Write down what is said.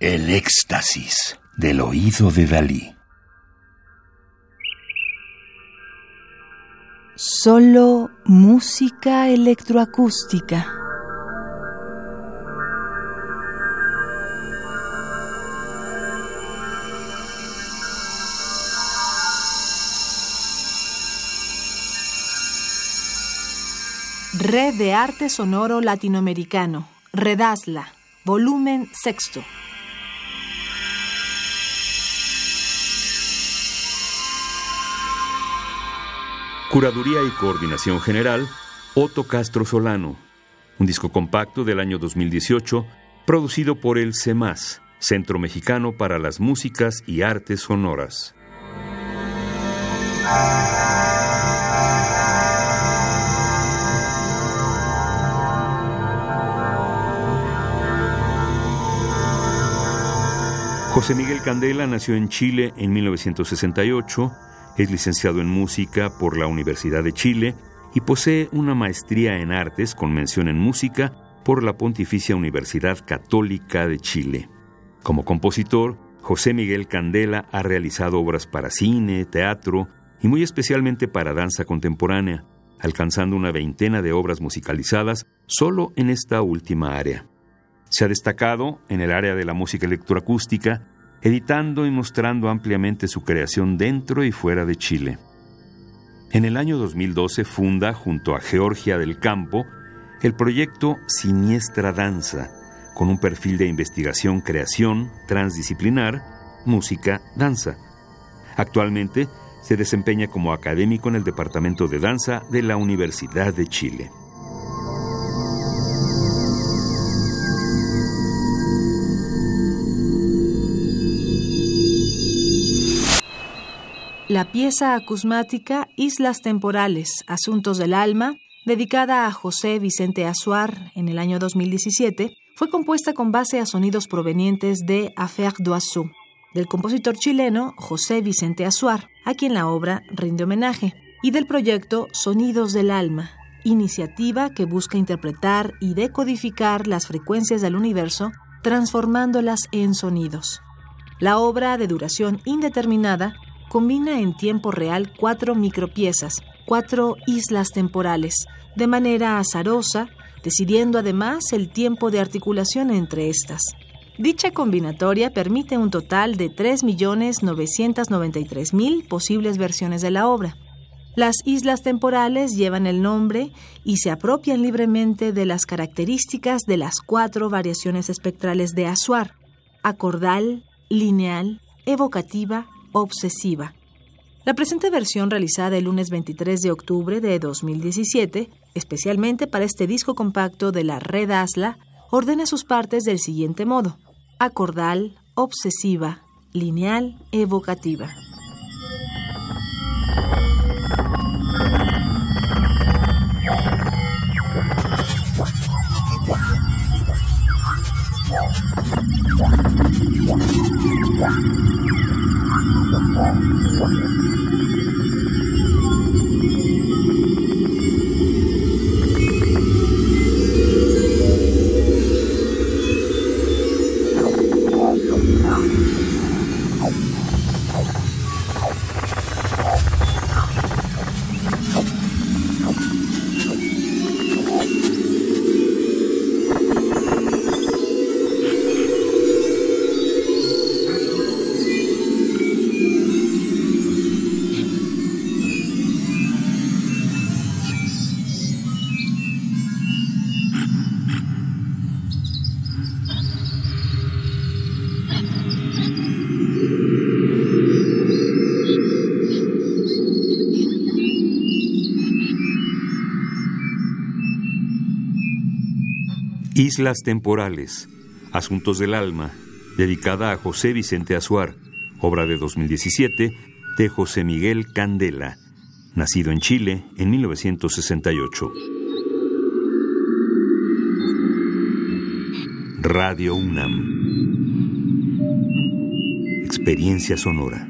El éxtasis del oído de Dalí. Solo música electroacústica. Red de Arte Sonoro Latinoamericano, Redasla, volumen sexto. Curaduría y Coordinación General, Otto Castro Solano. Un disco compacto del año 2018, producido por el CEMAS, Centro Mexicano para las Músicas y Artes Sonoras. José Miguel Candela nació en Chile en 1968, es licenciado en música por la Universidad de Chile y posee una maestría en artes con mención en música por la Pontificia Universidad Católica de Chile. Como compositor, José Miguel Candela ha realizado obras para cine, teatro y muy especialmente para danza contemporánea, alcanzando una veintena de obras musicalizadas solo en esta última área. Se ha destacado en el área de la música electroacústica, editando y mostrando ampliamente su creación dentro y fuera de Chile. En el año 2012 funda, junto a Georgia del Campo, el proyecto Siniestra Danza, con un perfil de investigación-creación transdisciplinar, música-danza. Actualmente se desempeña como académico en el Departamento de Danza de la Universidad de Chile. La pieza acusmática Islas Temporales, Asuntos del Alma, dedicada a José Vicente Azuar en el año 2017, fue compuesta con base a sonidos provenientes de Affaire d'Oiseau, del compositor chileno José Vicente Azuar, a quien la obra rinde homenaje, y del proyecto Sonidos del Alma, iniciativa que busca interpretar y decodificar las frecuencias del universo, transformándolas en sonidos. La obra de duración indeterminada combina en tiempo real cuatro micropiezas, cuatro islas temporales, de manera azarosa, decidiendo además el tiempo de articulación entre estas. Dicha combinatoria permite un total de 3.993.000 posibles versiones de la obra. Las islas temporales llevan el nombre y se apropian libremente de las características de las cuatro variaciones espectrales de Azuar, acordal, lineal, evocativa obsesiva. La presente versión realizada el lunes 23 de octubre de 2017, especialmente para este disco compacto de la red ASLA, ordena sus partes del siguiente modo: acordal, obsesiva, lineal, evocativa. the fall for him. Islas Temporales, Asuntos del Alma, dedicada a José Vicente Azuar, obra de 2017 de José Miguel Candela, nacido en Chile en 1968. Radio UNAM. Experiencia sonora.